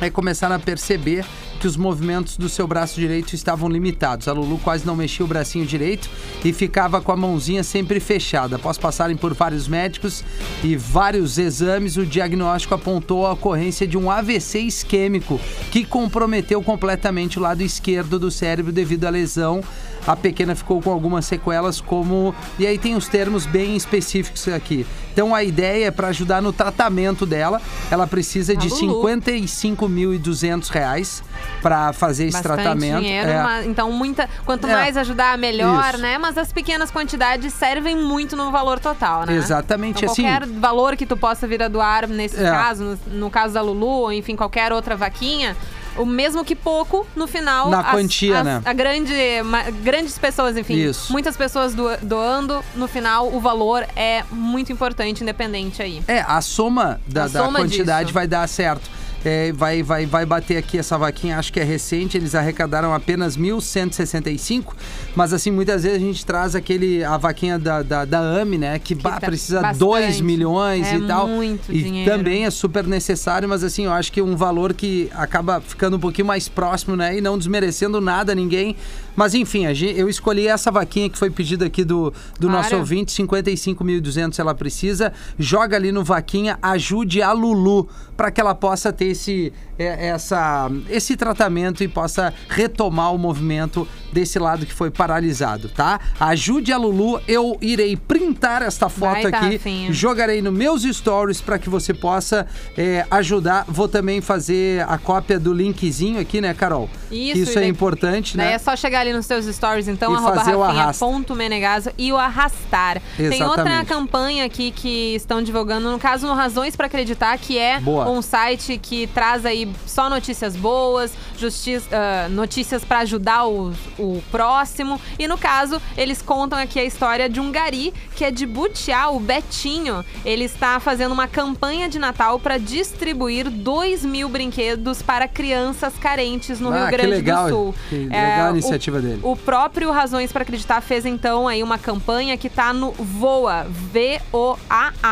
S3: É começar a perceber que os movimentos do seu braço direito estavam limitados. A Lulu quase não mexia o bracinho direito e ficava com a mãozinha sempre fechada. Após passarem por vários médicos e vários exames, o diagnóstico apontou a ocorrência de um AVC isquêmico que comprometeu completamente o lado esquerdo do cérebro devido à lesão. A pequena ficou com algumas sequelas, como. E aí tem os termos bem específicos aqui. Então a ideia é para ajudar no tratamento dela. Ela precisa de
S2: Lulu.
S3: 55.200 reais para fazer esse
S2: Bastante
S3: tratamento.
S2: dinheiro,
S3: É.
S2: mas- então muita, quanto
S3: É.
S2: mais ajudar, melhor,
S3: Isso.
S2: né? Mas as pequenas quantidades servem muito no valor total, né?
S3: Exatamente,
S2: Então,
S3: assim.
S2: qualquer valor que tu possa vir a doar nesse
S3: É.
S2: caso, no, no caso da Lulu, ou enfim, qualquer outra vaquinha, o mesmo que pouco, no final.
S3: Na
S2: as-
S3: quantia,
S2: as-
S3: né?
S2: A grande, ma- grandes pessoas, enfim.
S3: Isso.
S2: Muitas pessoas do- doando, no final, o valor é muito importante, independente aí.
S3: É, a soma da,
S2: A
S3: da
S2: soma
S3: quantidade
S2: disso.
S3: vai dar certo. É, vai, vai, vai bater aqui essa vaquinha, acho que é recente, eles arrecadaram apenas 1.165, mas assim, muitas vezes a gente traz aquele, a vaquinha da, da, da AME, né, que, bah,
S2: tá
S3: precisa
S2: bastante.
S3: 2 milhões
S2: É
S3: e tal.
S2: muito
S3: e
S2: dinheiro.
S3: também é super necessário, mas assim, eu acho que um valor que acaba ficando um pouquinho mais próximo, né, e não desmerecendo nada a ninguém. Mas enfim, eu escolhi essa vaquinha que foi pedida aqui do, do nosso ouvinte, 55.200 se ela precisa. Joga ali no vaquinha, ajude a Lulu para que ela possa ter esse, é, essa, esse tratamento e possa retomar o movimento desse lado que foi paralisado, tá? Ajude a Lulu, eu irei printar esta foto
S2: Vai, tá,
S3: aqui,
S2: Rafinha.
S3: jogarei nos meus stories para que você possa é, ajudar. Vou também fazer a cópia do linkzinho aqui, né, Carol?
S2: Isso,
S3: Isso é
S2: daí-
S3: importante, né?
S2: é só chegar ali nos seus stories, então,
S3: E
S2: arroba
S3: fazer o arrasta.
S2: rafinha.menegaso e o arrastar. Tem outra
S3: Exatamente.
S2: campanha aqui que estão divulgando, no caso, no Razões pra Acreditar, que é
S3: Boa.
S2: um site que traz aí só notícias boas, justiça, ah, notícias pra ajudar o, o próximo. E no caso, eles contam aqui a história de um gari que é de Butiá, o Betinho. Ele está fazendo uma campanha de Natal pra distribuir 2 mil brinquedos para crianças carentes no
S3: Ah,
S2: Rio Grande
S3: legal,
S2: do Sul.
S3: que
S2: É,
S3: legal a
S2: o-
S3: iniciativa dele.
S2: O próprio Razões para Acreditar fez então aí uma campanha que tá no Voa,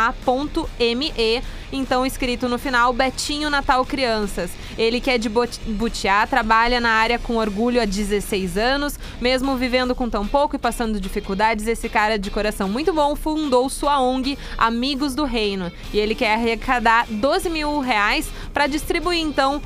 S2: V-O-A-A.me. Então, escrito no final, Betinho Natal Crianças. Ele que é de Butiá, trabalha na área com orgulho há 16 anos. Mesmo vivendo com tão pouco e passando dificuldades, esse cara de coração muito bom fundou sua ONG Amigos do Reino. E ele quer arrecadar 12 mil reais para distribuir, então,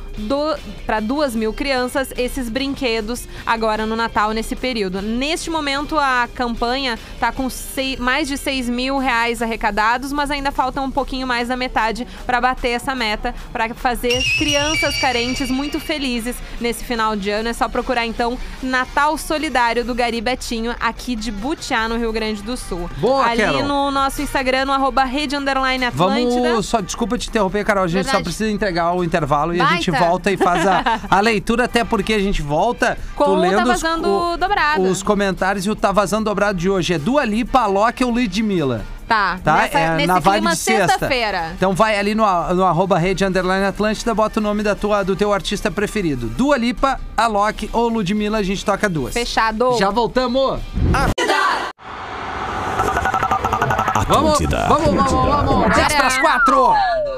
S2: para duas mil crianças esses brinquedos agora no Natal, nesse período. Neste momento, a campanha tá com sei- mais de 6 mil reais arrecadados, mas ainda falta um pouquinho mais da metade para bater essa meta, para fazer crianças carentes muito felizes nesse final de ano. É só procurar, então, Natal Solidário do Gari Betinho, aqui de Butiá, no Rio Grande do Sul.
S3: Boa,
S2: Ali
S3: Carol.
S2: no nosso Instagram, no arroba rede underline Atlântida.
S3: Vamos, só desculpa te interromper, Carol. A gente só
S2: Verdade.
S3: precisa entregar o intervalo e a gente
S2: Baita.
S3: volta e faz a, a leitura, até porque a gente volta
S2: Com
S3: tu
S2: o
S3: lendo
S2: Tá
S3: os-
S2: Vazando
S3: o-
S2: Dobrado.
S3: os comentários e o Tá Vazando Dobrado de hoje. É Dua Lipa, Alok ou Ludmilla?
S2: Tá,
S3: Tá?
S2: nessa,
S3: é
S2: nesse
S3: na
S2: clima
S3: sexta.
S2: sexta-feira.
S3: Então vai ali no, no arroba rede underline Atlântida, bota o nome da tua, do teu artista preferido. Dua Lipa, Alok ou Ludmilla, a gente toca duas.
S2: Fechado.
S3: Já voltamos! Vamos,
S6: Atlântida.
S3: vamos, vamos, vamos! 10 para as 4!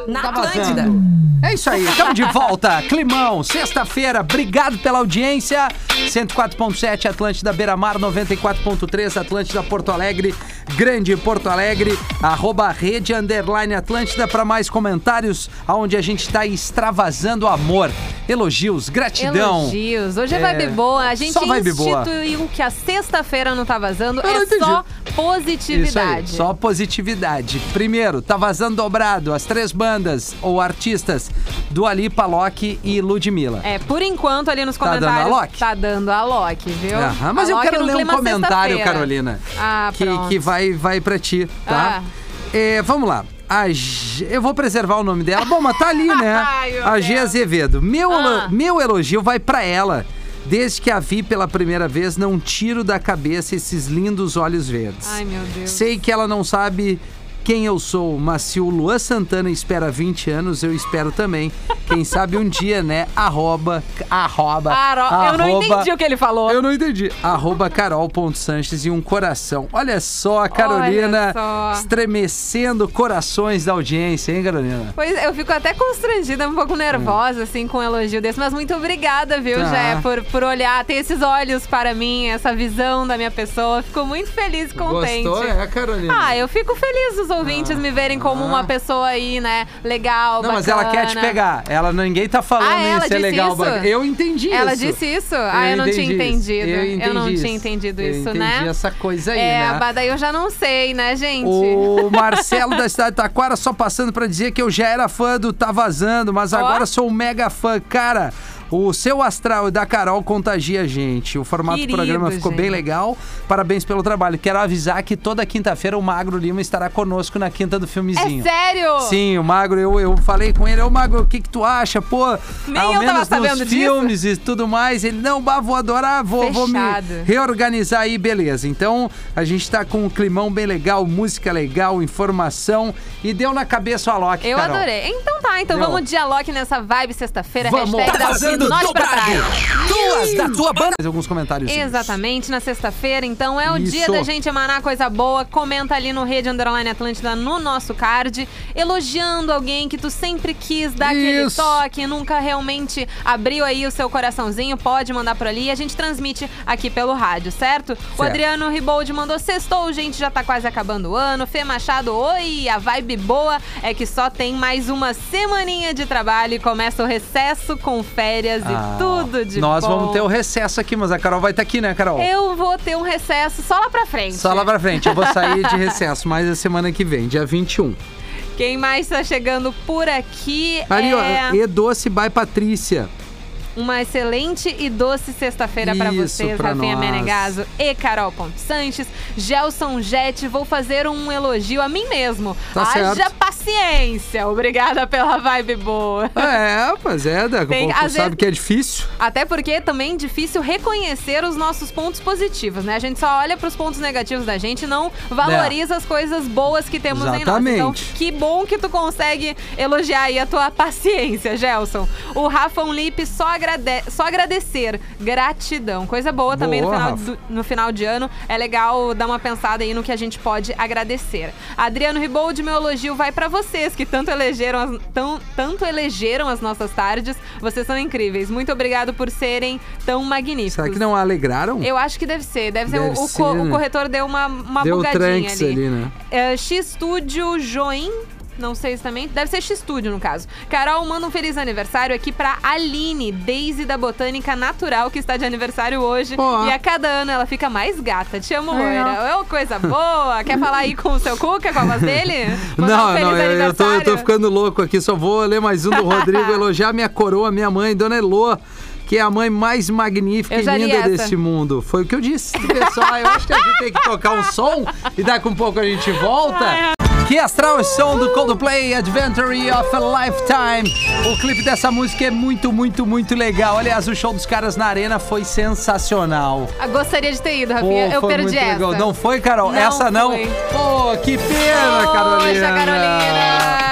S2: Na
S3: Tá
S2: Atlântida.
S3: vazando. É isso aí, estamos de volta. Climão, sexta-feira, obrigado pela audiência. 104.7 Atlântida Beira Mar, 94.3 Atlântida Porto Alegre, Grande Porto Alegre, arroba rede underline Atlântida para mais comentários, aonde a gente está extravasando amor, elogios, gratidão.
S2: Elogios. Hoje é,
S3: É,
S2: vibe boa. A gente
S3: só vibe boa.
S2: instituiu que a sexta-feira não tá vazando.
S3: Eu
S2: é só
S3: Isso aí,
S2: positividade.
S3: só positividade. Primeiro, tá vazando dobrado as três bandas ou artistas do Ali Loki e Ludmilla.
S2: É, por enquanto ali nos
S3: Tá dando
S2: comentários.
S3: a Loki?
S2: Tá dando a Loki, viu?
S3: Aham, mas
S2: A
S3: eu
S2: Loki
S3: quero
S2: no
S3: ler um comentário. Carolina,
S2: Ah,
S3: que,
S2: pronto.
S3: que vai, vai pra ti, tá?
S2: Ah.
S3: É, vamos lá. A G- Eu vou preservar o nome dela. Bom, mas tá ali, né?
S2: Ai, meu
S3: a G. Azevedo. Meu, elo-
S2: Ah.
S3: meu elogio vai pra ela. Desde que a vi pela primeira vez, não tiro da cabeça esses lindos olhos verdes.
S2: Ai, meu Deus.
S3: Sei que ela não sabe quem eu sou, mas se o Luan Santana espera 20 anos, eu espero também. Quem sabe um dia, né? Arroba, arroba,
S2: Aro- Eu não
S3: arroba-
S2: entendi o que ele falou.
S3: eu não entendi. Arroba carol.sanches e um coração. Olha só a Carolina
S2: só.
S3: estremecendo corações da audiência, hein, Carolina?
S2: Pois eu fico até constrangida, um pouco nervosa, assim, com um elogio desse. Mas muito obrigada, viu,
S3: Tá.
S2: Jé, por, por olhar, ter esses olhos para mim, essa visão da minha pessoa. Fico muito feliz e contente.
S3: É, Carolina?
S2: Ah, eu fico feliz os ouvintes me verem como uma pessoa aí, né, legal,
S3: não, mas ela quer te pegar. Ela, ninguém tá falando
S2: Ah, ela
S3: isso, é
S2: disse
S3: legal.
S2: isso?
S3: bacana. Eu entendi
S2: Ela
S3: isso.
S2: disse isso? Ah, eu, não tinha
S3: entendi isso.
S2: entendido.
S3: Eu,
S2: não
S3: entendi
S2: tinha
S3: isso.
S2: entendido
S3: eu
S2: isso,
S3: entendi
S2: né?
S3: essa coisa aí,
S2: é,
S3: né?
S2: mas daí eu já não sei, né, gente?
S3: O Marcelo da cidade de Taquara só passando pra dizer que eu já era fã do Tá Vazando, mas agora sou um mega fã. Cara, O seu astral da Carol contagia a gente. O formato
S2: Querido,
S3: do programa ficou bem
S2: gente.
S3: legal. Parabéns pelo trabalho. Quero avisar que toda quinta-feira o Magro Lima estará conosco na quinta do filmezinho.
S2: É sério?
S3: Sim, o Magro, eu, eu falei com ele, ô Magro, o que que tu acha? Pô,
S2: Nem
S3: ao menos nos
S2: disso.
S3: filmes e tudo mais. Ele, não, bah, vou adorar, vou, vou me reorganizar aí, beleza. Então, a gente tá com um climão bem legal, música legal, informação e deu na cabeça o Alok,
S2: Eu
S3: Carol.
S2: adorei. Então tá, então
S3: Deu.
S2: vamos dialogue nessa vibe sexta-feira.
S3: Vamos.
S2: Hashtag
S3: Tá
S1: Vazando
S2: Norte pra praia.
S1: Duas da tua banda.
S3: Mais alguns comentários.
S2: Exatamente, na sexta-feira, então é o
S3: Isso.
S2: dia da gente emanar coisa boa. Comenta ali no Rede Underline Atlântida no nosso card, elogiando alguém que tu sempre quis dar aquele
S3: Isso.
S2: toque, nunca realmente abriu aí o seu coraçãozinho, pode mandar por ali e a gente transmite aqui pelo rádio, certo? O
S3: Certo.
S2: Adriano Riboldi mandou sextou, gente, já tá quase acabando o ano. Fê Machado, oi, a vibe boa é que só tem mais uma semaninha de trabalho e começa o recesso com férias
S3: Ah,
S2: e tudo de
S3: Nós
S2: bom.
S3: vamos ter o recesso aqui, mas a Carol vai estar aqui, né, Carol?
S2: Eu vou ter um recesso só lá pra frente.
S3: Só lá pra frente, eu vou sair de recesso mais a semana que vem, dia 21.
S2: Quem mais tá chegando por aqui
S3: Ali,
S2: é
S3: ó, E Doce by Patrícia.
S2: Uma excelente e doce sexta-feira pra
S3: Isso,
S2: vocês,
S3: pra
S2: Rafinha
S3: nós.
S2: Menegaso e Carol Pontes Sanches. Gelson Jet, vou fazer um elogio a mim mesmo.
S3: Tá
S2: Haja
S3: certo.
S2: paciência. Obrigada pela vibe boa.
S3: É, pois é, da,
S2: Tem-
S3: sabe
S2: vezes-
S3: que é difícil.
S2: Até porque é também difícil reconhecer os nossos pontos positivos, né? A gente só olha pros pontos negativos da gente e não valoriza as coisas boas que temos em nós. Então,
S3: É. Exatamente.
S2: que bom que tu consegue elogiar aí a tua paciência, Gelson. O Rafa Lipe só, agrade só agradecer. Gratidão. Coisa boa, também no
S3: Boa,
S2: final, do- no final de ano. É legal dar uma pensada aí no que a gente pode agradecer. Adriano Ribold, meu elogio vai pra vocês que tanto elegeram, as, tão, tanto elegeram as nossas tardes. Vocês são incríveis. Muito obrigado por serem tão magníficos.
S3: Será que não alegraram?
S2: Eu acho que deve ser. Deve ser.
S3: Deve
S2: o, o
S3: ser,
S2: co-
S3: né?
S2: o corretor deu uma, uma
S3: Deu
S2: bugadinha ali.
S3: ali, né?
S2: É, X-Studio Join. Não sei se também. Deve ser X-Studio, no caso. Carol, manda um feliz aniversário aqui pra Aline, Daisy da Botânica Natural, que está de aniversário hoje.
S3: Ó.
S2: E a cada ano ela fica mais gata. Te amo, loira. É coisa boa. Quer falar aí com o seu Cuca, com a voz dele? Mandar um
S3: Não, não, eu, eu, tô, eu tô ficando louco aqui. Só vou ler mais um do Rodrigo, elogiar minha coroa, minha mãe, Dona Elô. Que é a mãe mais magnífica e linda
S2: essa.
S3: desse mundo. Foi o que eu disse, pessoal. Eu acho que a gente tem que tocar um som e daqui um pouco a gente volta. Que astral esse som do Coldplay, Adventure of a Lifetime. O clipe dessa música é muito, muito, muito legal. Aliás, o show dos caras na arena foi sensacional.
S2: Ah, Gostaria de ter ido,
S3: Pô,
S2: Rafinha. eu
S3: foi
S2: perdi essa.
S3: legal. Não foi, Carol?
S2: Não
S3: essa não?
S2: foi.
S3: Pô, que pena, Carolina.
S2: Poxa, Carolina.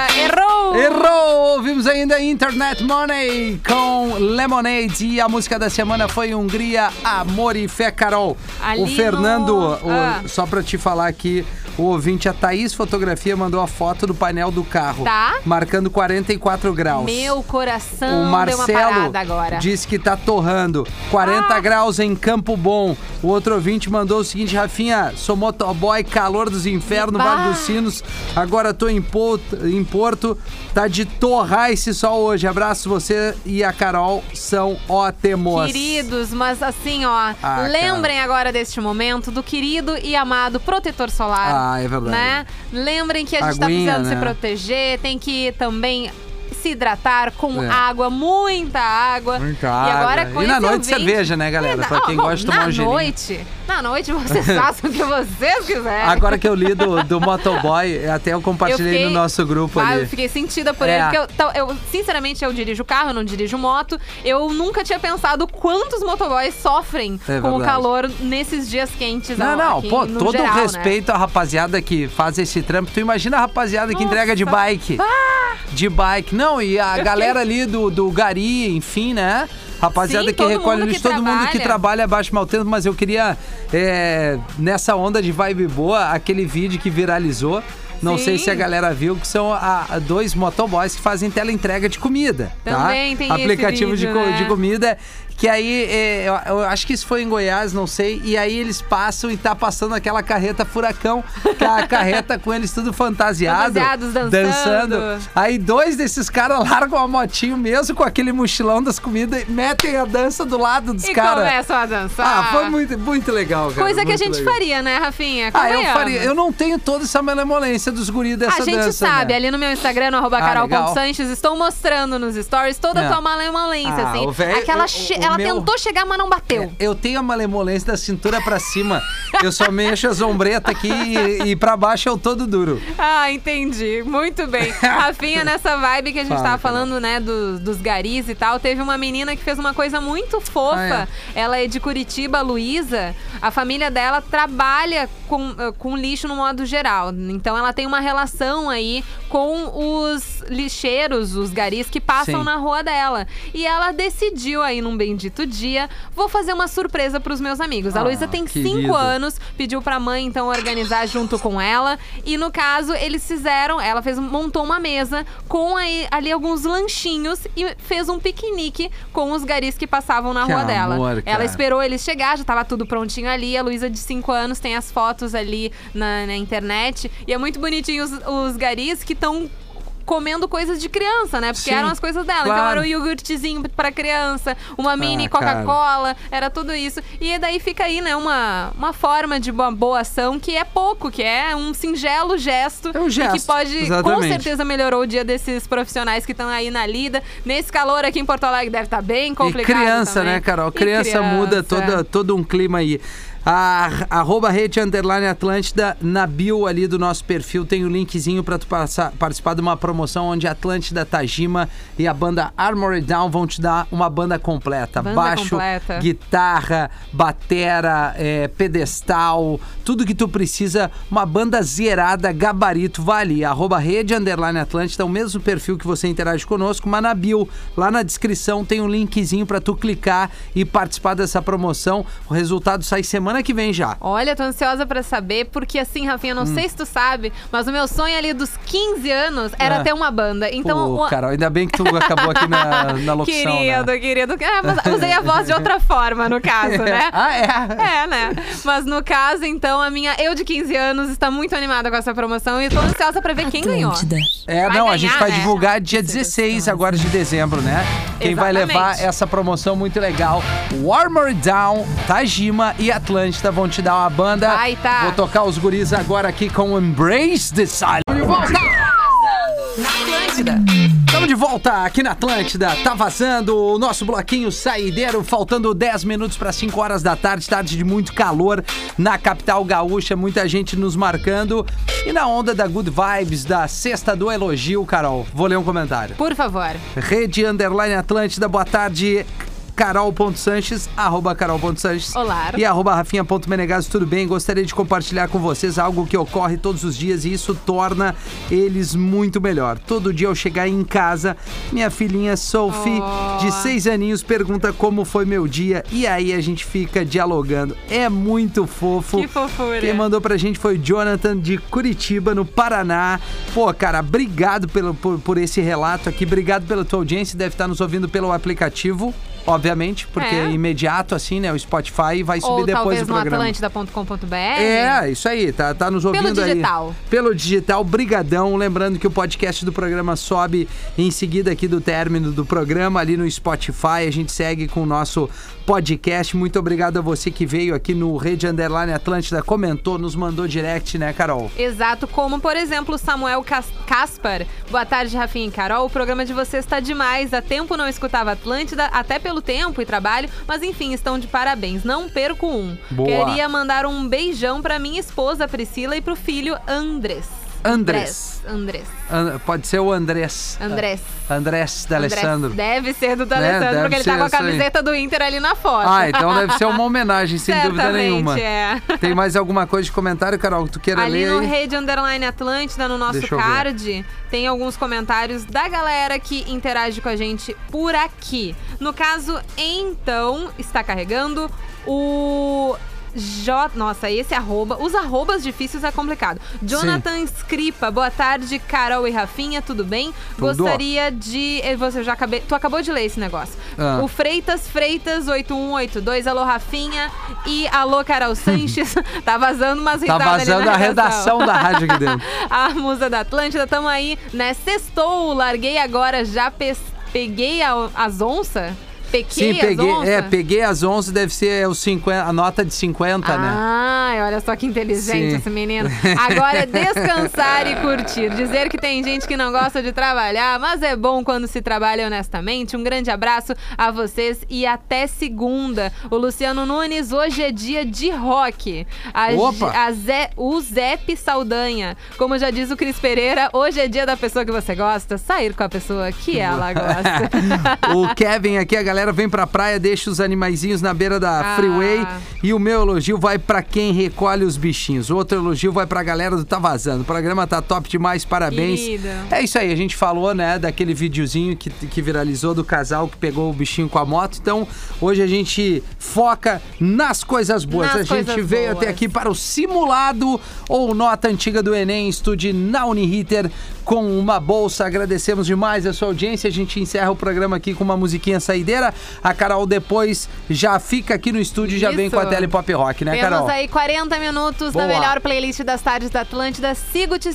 S2: Errou!
S3: Ouvimos ainda Internet Money com Lemonade e a música da semana foi Hungria, Amor e Fé, Carol.
S2: Ali
S3: o Fernando,
S2: no-
S3: o-
S2: Ah.
S3: só pra te falar aqui, o ouvinte, a Thaís Fotografia, mandou a foto do painel do carro.
S2: Tá.
S3: Marcando 44 graus.
S2: Meu coração
S3: O
S2: deu uma
S3: Marcelo disse que tá torrando. 40
S2: Ah.
S3: graus em Campo Bom. O outro ouvinte mandou o seguinte, Rafinha, sou motoboy, calor dos infernos. Vale dos Sinos. Agora tô em Porto, em Porto. Tá de torrar esse sol hoje. Abraço você e a Carol são ótimos.
S2: Queridos, mas assim, ó,
S3: Ah,
S2: lembrem agora deste momento do querido e amado protetor solar.
S3: Ah, é verdade.
S2: Né? Lembrem que a gente tá
S3: Aguinha,
S2: precisando se
S3: né?
S2: proteger, tem que também se hidratar com
S3: É.
S2: água, muita água.
S3: Muita
S2: E
S3: água.
S2: agora com
S3: E na noite,
S2: ouvinte-
S3: cerveja, né, galera? Pra quem gosta de tomar um gelinho.
S2: noite, na noite vocês façam o que vocês quiserem.
S3: Agora que eu li do, do motoboy, até eu compartilhei
S2: Eu fiquei-
S3: no nosso grupo
S2: Ah,
S3: ali.
S2: eu fiquei sentida por
S3: É.
S2: ele, porque eu, então, eu, sinceramente, eu dirijo carro, eu não dirijo moto. Eu nunca tinha pensado quantos motoboys sofrem
S3: É
S2: com o calor nesses dias quentes.
S3: Não, não,
S2: aqui
S3: pô, todo
S2: geral,
S3: o
S2: né?
S3: respeito à rapaziada que faz esse trampo. Tu imagina a rapaziada que
S2: Nossa.
S3: entrega de bike. De bike. Não, e a galera ali do, do Gari, enfim, né? Rapaziada
S2: Sim,
S3: que recolhe lixo, todo mundo que
S2: trabalha.
S3: trabalha abaixo do mau tempo, mas eu queria, é, nessa onda de vibe boa, aquele vídeo que viralizou. Não sei
S2: Sim.
S3: se a galera viu, que são a, a dois motoboys que fazem teleentrega de comida.
S2: Também
S3: tá?
S2: tem
S3: Aplicativo de,
S2: vídeo,
S3: co-
S2: né?
S3: de comida Que aí, é, eu, eu acho que isso foi em Goiás, não sei. E aí eles passam e tá passando aquela carreta furacão, que é a carreta com eles tudo fantasiado.
S2: Fantasiados, dançando.
S3: Aí dois desses caras largam a motinho mesmo com aquele mochilão das comidas e metem a dança do lado dos
S2: E
S3: caras.
S2: começam a dançar.
S3: Ah, foi muito, muito legal, cara.
S2: Coisa que a gente
S3: legal.
S2: faria, né, Rafinha?
S3: Ah, eu
S2: Convenhamos.
S3: faria. Eu não tenho toda essa malemolência dos guris dessa
S2: A gente
S3: dança,
S2: sabe,
S3: né?
S2: ali no meu Instagram, no arroba
S3: Ah,
S2: carol.sanches, estou mostrando nos stories toda
S3: É.
S2: a tua malemolência,
S3: Ah,
S2: assim.
S3: véio-
S2: Aquela
S3: o-
S2: che- Ela
S3: meu-
S2: tentou chegar, mas não bateu.
S3: É, Eu tenho a malemolência da cintura pra cima. Eu só mexo as ombretas aqui e, e pra baixo eu todo duro.
S2: Ah, entendi. Muito bem. Rafinha, nessa vibe que a gente
S3: Fala,
S2: tava falando, né, dos, dos garis e tal, teve uma menina que fez uma coisa muito fofa.
S3: Ah,
S2: Ela é de Curitiba, a Luísa. A família dela trabalha com, eh, com lixo no modo geral. Então ela tem uma relação aí com os lixeiros, os garis que passam
S3: Sim.
S2: na rua dela. E ela decidiu aí num bendito dia, vou fazer uma surpresa pros meus amigos. A
S3: Ah,
S2: Luísa tem
S3: querido.
S2: cinco anos, pediu pra mãe então organizar junto com ela. E no caso, eles fizeram, ela fez, montou uma mesa com aí, ali alguns lanchinhos e fez um piquenique com os garis que passavam na
S3: Que
S2: rua dela.
S3: amor, cara.
S2: Ela esperou eles chegar, já tava tudo prontinho ali. A Luísa de 5 anos tem as fotos ali na, na internet. E é muito bonitinho os, os garis que estão comendo coisas de criança, né? Porque
S3: Sim,
S2: eram as coisas dela. Então
S3: claro.
S2: era o iogurtezinho pra criança, uma mini
S3: Ah.
S2: Coca-Cola, era tudo isso. E daí fica aí, né, uma, uma forma de uma boa ação que é pouco, que é um singelo gesto.
S3: É um
S2: E que
S3: gesto,
S2: pode, com
S3: exatamente.
S2: certeza, melhorou o dia desses profissionais que estão aí na lida. Nesse calor aqui em Porto Alegre deve estar bem complicado
S3: E criança,
S2: também.
S3: né, Carol?
S2: E
S3: Criança, muda
S2: criança.
S3: toda, todo um clima aí. A, arroba rede underline Atlântida, na bio ali do nosso perfil tem o linkzinho pra tu passar- participar de uma promoção onde Atlântida, Tajima e a banda Armored Down vão te dar uma banda completa.
S2: Banda
S3: Baixo,
S2: completa.
S3: guitarra, batera, é, pedestal, tudo que tu precisa, uma banda zerada, gabarito, vale. Arroba rede underline Atlântida, o mesmo perfil que você interage conosco, mas na bio, lá na descrição tem um linkzinho pra tu clicar e participar dessa promoção. O resultado sai semana que vem já.
S2: Olha, tô ansiosa pra saber, porque assim, Rafinha, não
S3: Hum.
S2: sei se tu sabe, mas o meu sonho ali dos 15 anos era
S3: Ah.
S2: ter uma banda. Então,
S3: Pô,
S2: o-
S3: Carol, ainda bem que tu acabou aqui na, na locução,
S2: querido,
S3: né?
S2: querido. Ah, mas usei a voz de outra forma, no caso, né?
S3: ah, é?
S2: É, né? Mas no caso, então, a minha eu de 15 anos está muito animada com essa promoção e tô ansiosa pra ver quem ganhou.
S3: É,
S2: Vai
S3: não, a gente
S2: ganhar,
S3: vai
S2: né?
S3: divulgar dia 16 agora de dezembro, né? Quem vai
S2: Exatamente.
S3: levar essa promoção muito legal. Warmer Down, Tajima e Atlântida vão te dar uma banda.
S2: Vai, tá.
S3: Vou tocar os guris agora aqui com Embrace the Silence. Estamos de volta aqui na Atlântida. Tá vazando o nosso bloquinho saideiro, faltando 10 minutos para 5 horas da tarde, tarde de muito calor na capital gaúcha, muita gente nos marcando. E na onda da Good Vibes, da sexta do elogio, Carol, vou ler um comentário.
S2: Por favor.
S3: Rede Underline Atlântida, boa tarde. Carol.Sanches, arroba Carol.Sanches.
S2: Olá.
S3: E arroba Rafinha.Menegaso, tudo bem? Gostaria de compartilhar com vocês algo que ocorre todos os dias e isso torna eles muito melhor. Todo dia ao chegar em casa, minha filhinha Sophie,
S2: Oh.
S3: de seis aninhos, pergunta como foi meu dia e aí a gente fica dialogando. É muito fofo.
S2: Que fofura.
S3: Quem mandou pra gente foi o Jonathan de Curitiba, no Paraná. Pô, cara, obrigado pelo, por, por esse relato aqui. Obrigado pela tua audiência. Deve estar nos ouvindo pelo aplicativo, obviamente, porque
S2: É.
S3: imediato, assim, né? O Spotify vai subir
S2: Ou
S3: depois
S2: talvez
S3: do
S2: no
S3: programa.
S2: atlântida.com.br.
S3: É, isso aí, tá, tá nos ouvindo aí.
S2: digital.
S3: Pelo digital, brigadão. Lembrando que o podcast do programa sobe em seguida aqui do término do programa, ali no Spotify. A gente segue com o nosso podcast. Muito obrigado a você que veio aqui no Rede Underline Atlântida, comentou, nos mandou direct, né, Carol?
S2: Exato, como por exemplo Samuel Cas- Caspar. Boa tarde, Rafinha e Carol. O programa de vocês está demais. Há tempo não escutava Atlântida, até pelo tempo e trabalho, mas enfim, estão de parabéns. Não perco um.
S3: Boa.
S2: Queria mandar um beijão pra minha esposa Priscila e pro filho Andrés.
S3: Andrés.
S2: Andrés.
S3: An- pode ser o Andrés.
S2: Andrés.
S3: Andrés. D'Alessandro.
S2: Deve ser do
S3: Né?
S2: Alessandro,
S3: Deve
S2: porque ele tá com a camiseta do Inter ali na foto.
S3: Ah, então deve ser uma homenagem, sem dúvida nenhuma.
S2: é.
S3: Tem mais alguma coisa de comentário, Carol, que tu queira
S2: Ali
S3: ler
S2: no
S3: aí?
S2: Rede Underline Atlântida, no nosso card, tem alguns comentários da galera que interage com a gente por aqui. No caso, então, está carregando o J... Nossa, esse arroba. Os arrobas difíceis é complicado. Jonathan Scripa, boa tarde, Carol e Rafinha, tudo bem?
S3: Tudo.
S2: Gostaria de. eh, Você já acabei. Tu acabou de ler esse negócio.
S3: Ah.
S2: O Freitas Freitas 8182, alô Rafinha e alô Carol Sanches. tá vazando umas
S3: Tá
S2: risadas ali
S3: vazando a redação da rádio aqui dentro.
S2: a musa da Atlântida, tamo aí, né? Sextou, larguei agora, já pes- peguei a- as onças? Pequei
S3: Sim,
S2: as
S3: peguei,
S2: onças?
S3: é, peguei as 11, deve ser os 50, a nota de 50, né?
S2: Ai, olha só que inteligente
S3: Sim.
S2: esse menino. Agora é descansar e curtir. Dizer que tem gente que não gosta de trabalhar, mas é bom quando se trabalha honestamente. Um grande abraço a vocês e até segunda. O Luciano Nunes, hoje é dia de rock. A,
S3: Opa!
S2: A Zé, o Zep Saldanha. Como já diz o Cris Pereira, hoje é dia da pessoa que você gosta, sair com a pessoa que ela gosta.
S3: O Kevin aqui, a galera vem pra praia, deixa os animaizinhos na beira da
S2: Ah.
S3: freeway. E o meu elogio vai pra quem recolhe os bichinhos. O outro elogio vai pra galera do Tá Vazando. O programa tá top demais, parabéns.
S2: Querido.
S3: É isso aí, a gente falou, né, daquele videozinho que, que viralizou do casal que pegou o bichinho com a moto. Então, hoje a gente foca nas coisas boas.
S2: Nas
S3: a gente
S2: coisas
S3: veio
S2: boas.
S3: até aqui para o simulado ou nota antiga do Enem, estude na Uniriter com uma bolsa. Agradecemos demais a sua audiência. A gente encerra o programa aqui com uma musiquinha saideira. A Carol depois já fica aqui no estúdio e já vem com a Tele Pop Rock, né,
S2: Temos
S3: Carol?
S2: aí 40 minutos
S3: Boa.
S2: da melhor playlist das tardes da Atlântida. Sigo te,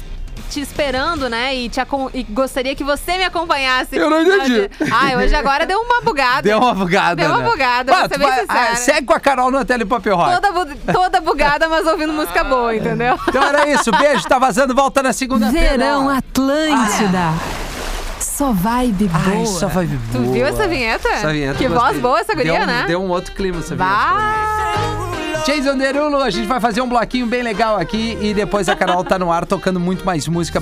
S2: te esperando, né? E, te acom- e gostaria que você me acompanhasse.
S3: Eu não entendi.
S2: Ai, hoje agora deu uma bugada.
S3: Deu uma bugada,
S2: Deu uma
S3: né?
S2: bugada,
S3: vai- ah, segue com a Carol na Tele Pop Rock.
S2: Toda, bu- toda bugada, mas ouvindo música boa, entendeu?
S3: Então era isso. Beijo, tá vazando. Volta na segunda-feira.
S6: Verão Atlântida. Só vibe boa.
S3: Ai, só vai boa.
S2: Tu viu essa vinheta?
S3: Essa vinheta
S2: Que voz boa essa guria,
S3: deu, um-
S2: né?
S3: Deu um outro clima essa vinheta.
S2: Bah!
S3: Jason Derulo, a gente vai fazer um bloquinho bem legal aqui e depois a Carol tá no ar tocando muito mais música